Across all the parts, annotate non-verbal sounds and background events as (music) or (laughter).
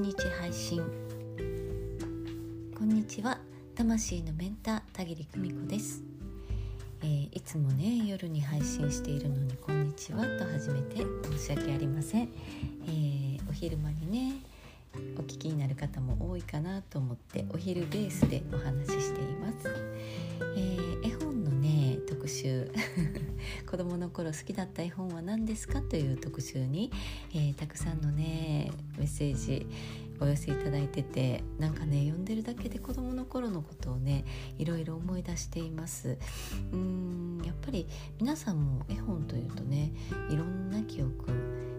1日配信。こんにちは。魂のメンター田切久美子です、えー、いつもね夜に配信しているのにこんにちはと始めて申し訳ありません、えー、お昼間にねお聞きになる方も多いかなと思ってお昼ベースでお話ししています、えー、絵本集 (laughs) 子供の頃好きだった絵本は何ですかという特集に、えー、たくさんのねメッセージお寄せいただいててなんかね読んでるだけで子供の頃のことをねいろいろ思い出しています。うーんやっぱり皆さんも絵本というとねいろんな記憶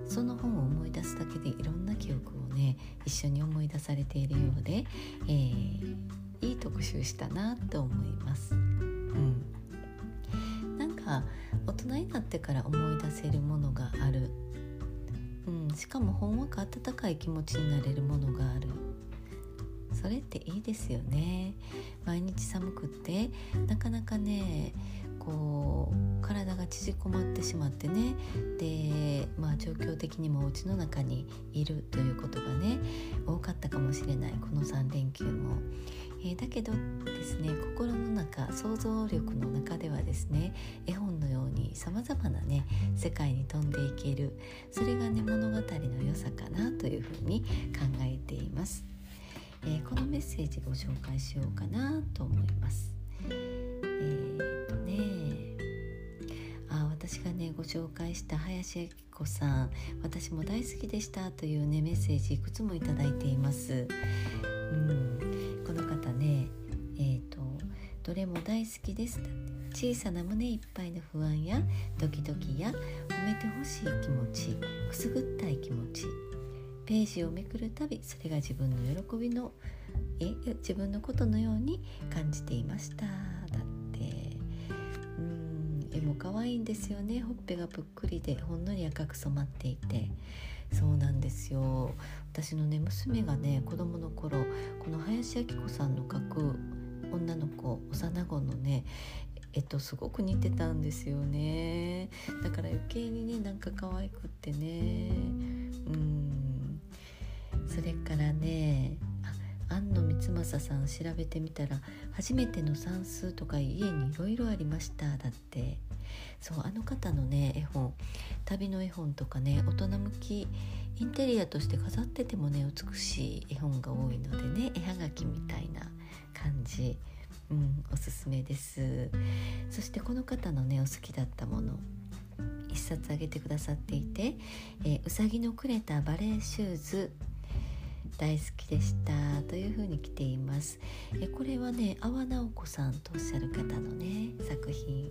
その本を思い出すだけでいろんな記憶をね一緒に思い出されているようで、えー、いい特集したなと思います。うん。大人になってから思い出せるものがある。うん、しかもほんわか温かい気持ちになれるものがある。それっていいですよね。毎日寒くってなかなかねこう体が縮こまってしまってね。でまあ状況的にもお家の中にいるということがね多かったかもしれない。この3連休も。えー、だけどですね心の中想像力の中ではですね絵本のようにさまざまなね世界に飛んでいけるそれがね物語の良さかなというふうに考えています、えー、このメッセージご紹介しようかなと思います。えー、っとねあ私がねご紹介した林明子さん私も大好きでしたというねメッセージいくつもいただいています。うん。も大好きです。小さな胸いっぱいの不安やドキドキや褒めてほしい気持ちくすぐったい気持ち。ページをめくるたびそれが自分の喜びのえ自分のことのように感じていました。だって。うん。絵も可愛いんですよね。ほっぺがぷっくりでほんのり赤く染まっていて。そうなんですよ。私のね娘がね子供の頃この林明子さんの描く女の子幼子のねえっとすごく似てたんですよね。だから余計にねなんか可愛くってね。うん。それからね庵野光政さん調べてみたら初めての算数とか家にいろいろありました。だって。そうあの方のね絵本旅の絵本とかね大人向きインテリアとして飾っててもね美しい絵本が多いのでね絵はがきみたいな感じ、うん、おすすめです。そしてこの方のねお好きだったもの一冊あげてくださっていて、えー、うさぎのくれたバレーシューズ大好きでしたというふうに来ています。えこれはね阿波直子さんとおっしゃる方のね作品。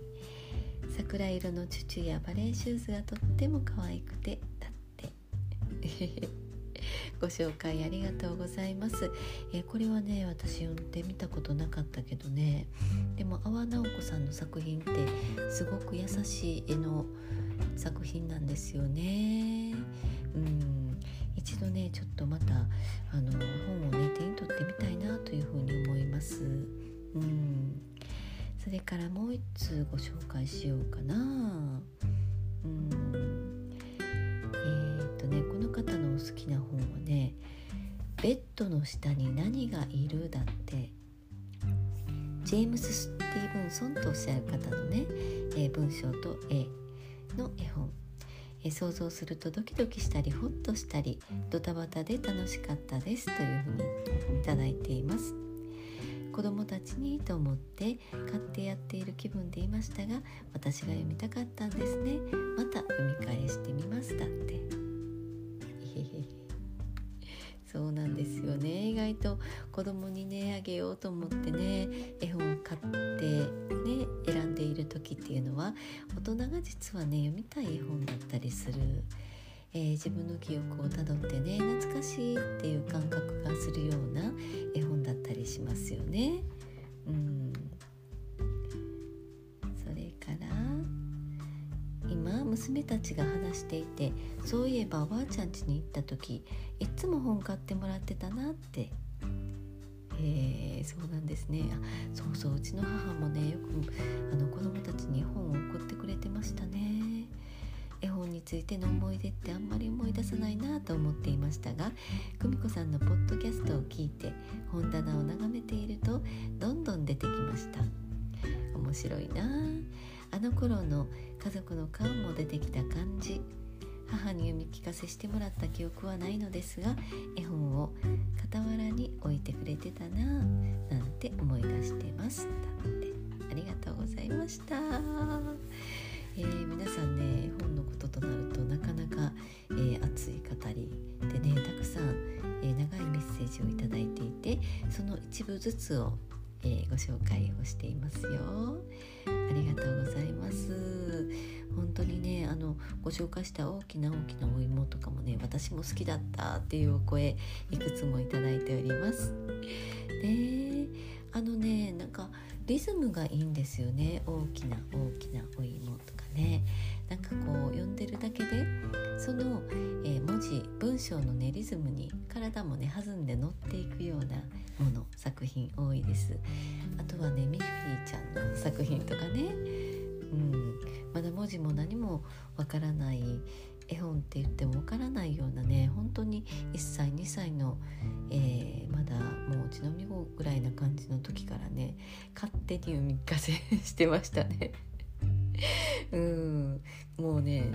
桜色のチュチュやバレーシューズがとっても可愛くてだって。ご紹介ありがとうございます、えこれはね私読んでみたことなかったけどね。でも阿波直子さんの作品ってすごく優しい絵の作品なんですよね。うん。一度ねちょっとまたあの本をね手に取ってみたいなというふうに思います。うん。それからもう一通ご紹介しようかな。うん。好きな本はね「ベッドの下に何がいる?」だってジェームス・スティーブンソンとおっしゃる方のね、えー、文章と絵の絵本え想像するとドキドキしたりホッとしたりドタバタで楽しかったですというふうにいただいています。子供たちにと思って買ってやっている気分でいましたが私が読みたかったんですねまた読み返してみますだってないと子供にねあげようと思ってね絵本を買ってね選んでいる時っていうのは大人が実はね読みたい絵本だったりする。えー、自分の記憶をたどってね懐かしいっていう感覚がするような絵本だったりしますよね。うん娘たちが話していてそういえばおばあちゃん家に行った時いっつも本買ってもらってたなって。え、そうなんですね。あそうそううちの母もねよくあの子供たちに本を送ってくれてましたね。絵本についての思い出ってあんまり思い出さないなと思っていましたが久美子さんのポッドキャストを聞いて本棚を眺めているとどんどん出てきました。面白いな。ああの頃の家族の顔も出てきた感じ。母に読み聞かせしてもらった記憶はないのですが絵本を傍らに置いてくれてたななんて思い出してます。だってありがとうございました、えー、皆さんね絵本のこととなるとなかなか、えー、熱い語りでねたくさん、えー、長いメッセージをいただいていてその一部ずつをえー、ご紹介をしていますよ。ありがとうございます。本当にねあのご紹介した大きな大きなお芋とかもね私も好きだったっていうお声いくつもいただいております。であのねなんかリズムがいいんですよね。大きな大きなお芋とかね。なんかこう読んでるだけでその、えー、文字文章のねリズムに体もね弾んで乗っていくようなもの作品多いです。あとはねミッフィーちゃんの作品とかね、うん、まだ文字も何もわからない絵本って言ってもわからないようなね本当に1歳2歳の、えー、まだもううちのみ子ぐらいな感じの時からね勝手に読み聞かせしてましたね。うん。もうね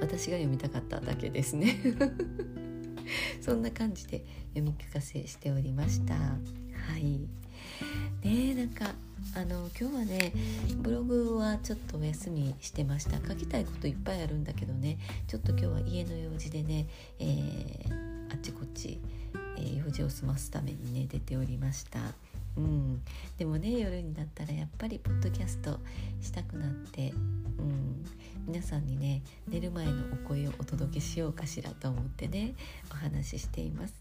私が読みたかっただけですね。(laughs) そんな感じで読み聞かせしておりました。はい。ねなんかあの今日はねブログはちょっとお休みしてました。書きたいこといっぱいあるんだけどねちょっと今日は家の用事でね、えー、あっちこっち、えー、用事を済ますためにね出ておりました。うん、でもね夜になったらやっぱりポッドキャストしたくなって、うん、皆さんにね寝る前のお声をお届けしようかしらと思ってねお話ししています。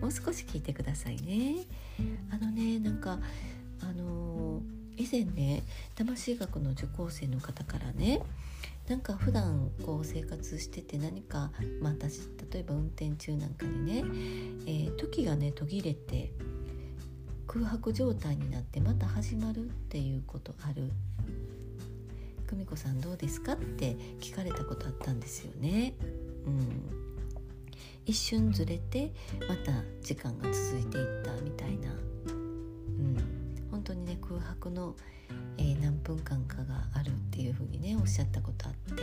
もう少し聞いてくださいね。あのねなんかあのー、以前ね魂学の受講生の方からねなんか普段こう生活してて何か、まあ、私例えば運転中なんかにね、えー、時がね途切れて空白状態になってまた始まるっていうことある。久美子さんどうですかって聞かれたことあったんですよね。うん、一瞬ずれてまた時間が続いていったみたいな、うん、本当にね空白の、えー、何分間かがあるっていうふうにねおっしゃったことあって。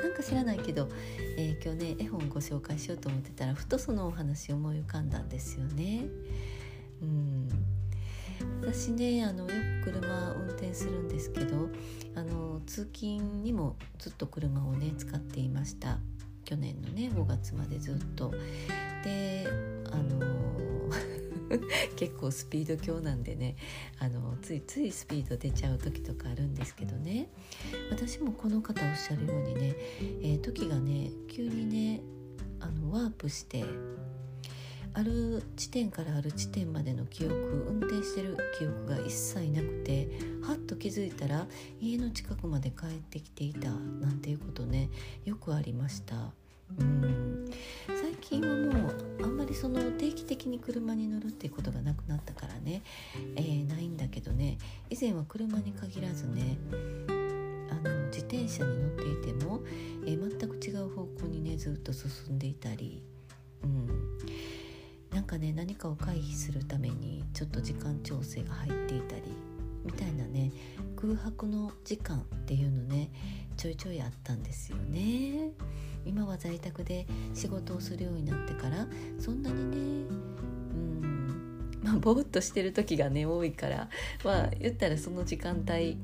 なんか知らないけど、えー、今日ね絵本ご紹介しようと思ってたらふとそのお話思い浮かんだんですよね。うん。私ねあのよく車運転するんですけどあの通勤にもずっと車をね使っていました。去年のね5月までずっと。であの (laughs) 結構スピード強なんでねあのついついスピード出ちゃう時とかあるんですけどね。私もこの方おっしゃるようにね、えー、時がね急にねあのワープしてある地点からある地点までの記憶運転してる記憶が一切なくてはっと気づいたら家の近くまで帰ってきていたなんていうことねよくありました。うん。最近はもうあんまりその定期的に車に乗るっていうことがなくなったからね、えー、ないんだけどね。以前は車に限らずねあの自転車に乗っていても、えー、全く違う方向にねずっと進んでいたり、うん、なんかね何かを回避するためにちょっと時間調整が入っていたりみたいなね空白の時間っていうのねちょいちょいあったんですよね。今は在宅で仕事をするようになってからそんなにねうんまあぼーっとしてる時がね多いからまあ言ったらその時間帯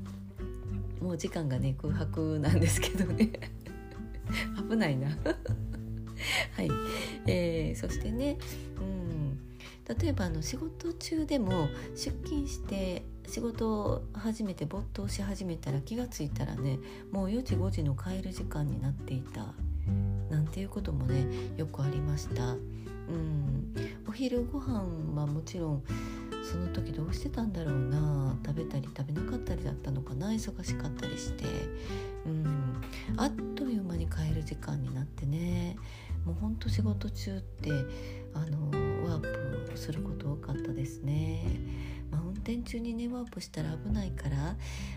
もう時間がね空白なんですけどね。(laughs) 危ないな。(laughs) はい、えー、そしてね、うん、例えばあの仕事中でも出勤して仕事を始めて没頭し始めたら気が付いたらねもう4時5時の帰る時間になっていたなんていうこともねよくありました。うん、お昼ご飯はもちろんその時どうしてたんだろうな食べたり食べなかったりだったのかな忙しかったりして、うん、あっという間に帰る時間になってねもうほんと仕事中ってあのワープすること多かったですね、まあ、運転中にねワープしたら危ないから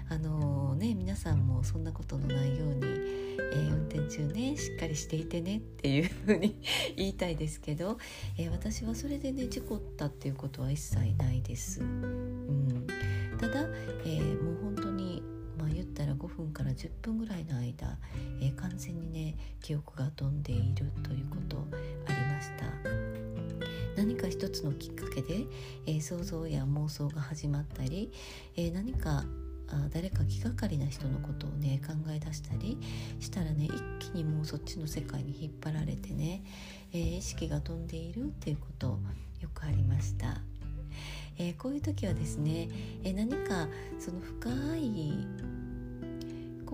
あの、ね皆さんもそんなことのないように、えー、運転中ねしっかりしていてねっていうふうに言いたいですけど、えー、私はそれでね事故ったっていうことは一切ないです。うん、ただ、えもう本当にまあ言ったら5分から10分ぐらいの間、え完全にね記憶が飛んでいるということありました。何か一つのきっかけで、えー、想像や妄想が始まったり、えー、何かあ誰か気がかりな人のことをね考え出したりしたらね一気にもうそっちの世界に引っ張られてね、えー、意識が飛んでいるっていうことよくありました。えー、こういう時はですね、えー、何かその深い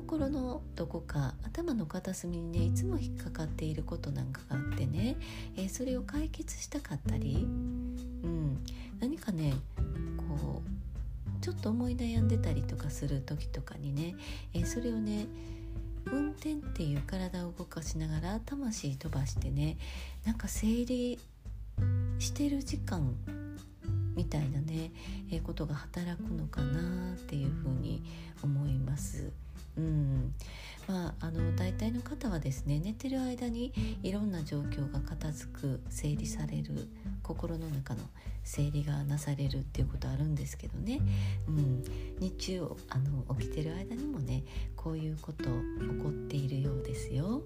心のどこか頭の片隅にねいつも引っかかっていることなんかがあってね、えー、それを解決したかったり、うん、何かねこうちょっと思い悩んでたりとかする時とかにね、えー、それをね運転っていう体を動かしながら魂飛ばしてねなんか整理してる時間みたいなね、えー、ことが働くのかなっていうふうに思います。うん。まあ、あの大体の方はですね寝てる間にいろんな状況が片付く整理される心の中の整理がなされるっていうことあるんですけどね、うん、日中あの起きてる間にもねこういうこと起こっているようですよ。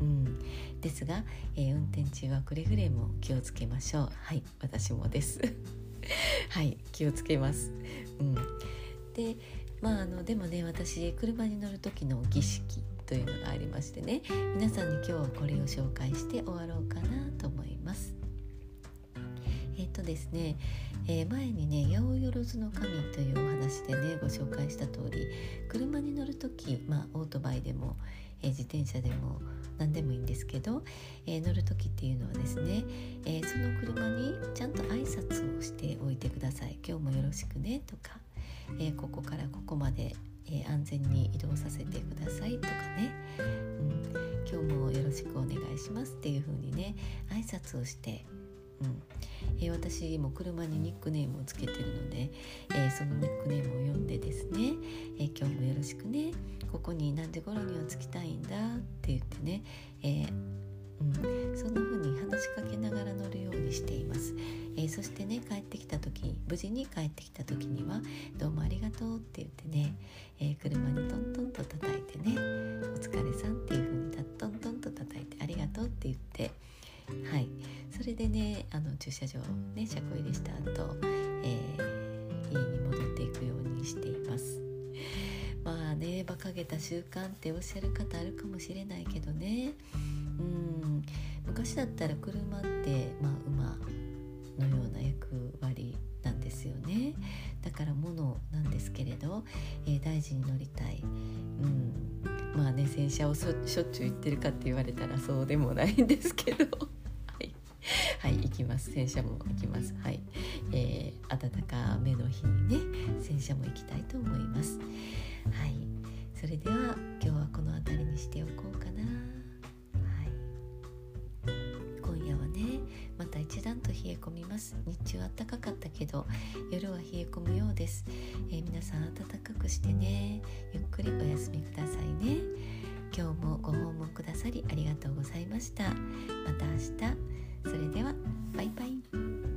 うん、ですが、えー、運転中はくれぐれも気をつけましょう。はい私もです。(laughs) はい気をつけます、うん、でまああのでもね私車に乗る時の儀式というのがありましてね皆さんに今日はこれを紹介して終わろうかなと思います。えっ、とですね、えー、前にね「八百万の神」というお話でねご紹介した通り車に乗る時、まあ、オートバイでも、えー、自転車でも何でもいいんですけど、えー、乗る時っていうのはですね、えその車にちゃんと挨拶をしておいてください「今日もよろしくね」とかえー、ここからここまで、えー、安全に移動させてくださいとかね、うん、今日もよろしくお願いします。っていう風にね挨拶をして、うん。えー、私も車にニックネームをつけてるので、えそのニックネームを読んでですね、え今日もよろしくねここに何時頃には着きたいんだ？って言ってね、えうん、そんな風に話しかけながら乗るようにしています。えー、そしてね帰ってきた時無事に帰ってきた時には「どうもありがとう」ってね、えー、車にトントンと叩いてね「お疲れさん」っていう風にトントンと叩いて「ありがとう」って言ってはい。それでねあの駐車場ね車庫入りした後、えー、家に戻っていくようにしています。まあね馬鹿げた習慣っておっしゃる方あるかもしれないけどね。うん。昔だったら車ってまあ馬のような役割なんですよね。だから物なんですけれど、えー、大事に乗りたい、うん、まあね洗車をしょっちゅう言ってるかって言われたらそうでもないんですけど。(laughs) はい。はい、行きます。洗車も行きます。はい、えー、暖かめの日にね洗車も行きたいと思います。はい。それでは今日はこの辺りにしておこうかな。冷え込みます。日中暖かかったけど夜は冷え込むようです、えー、皆さん暖かくしてね。ゆっくりお休みくださいね。今日もご訪問くださりありがとうございました。また明日。それではバイバイ。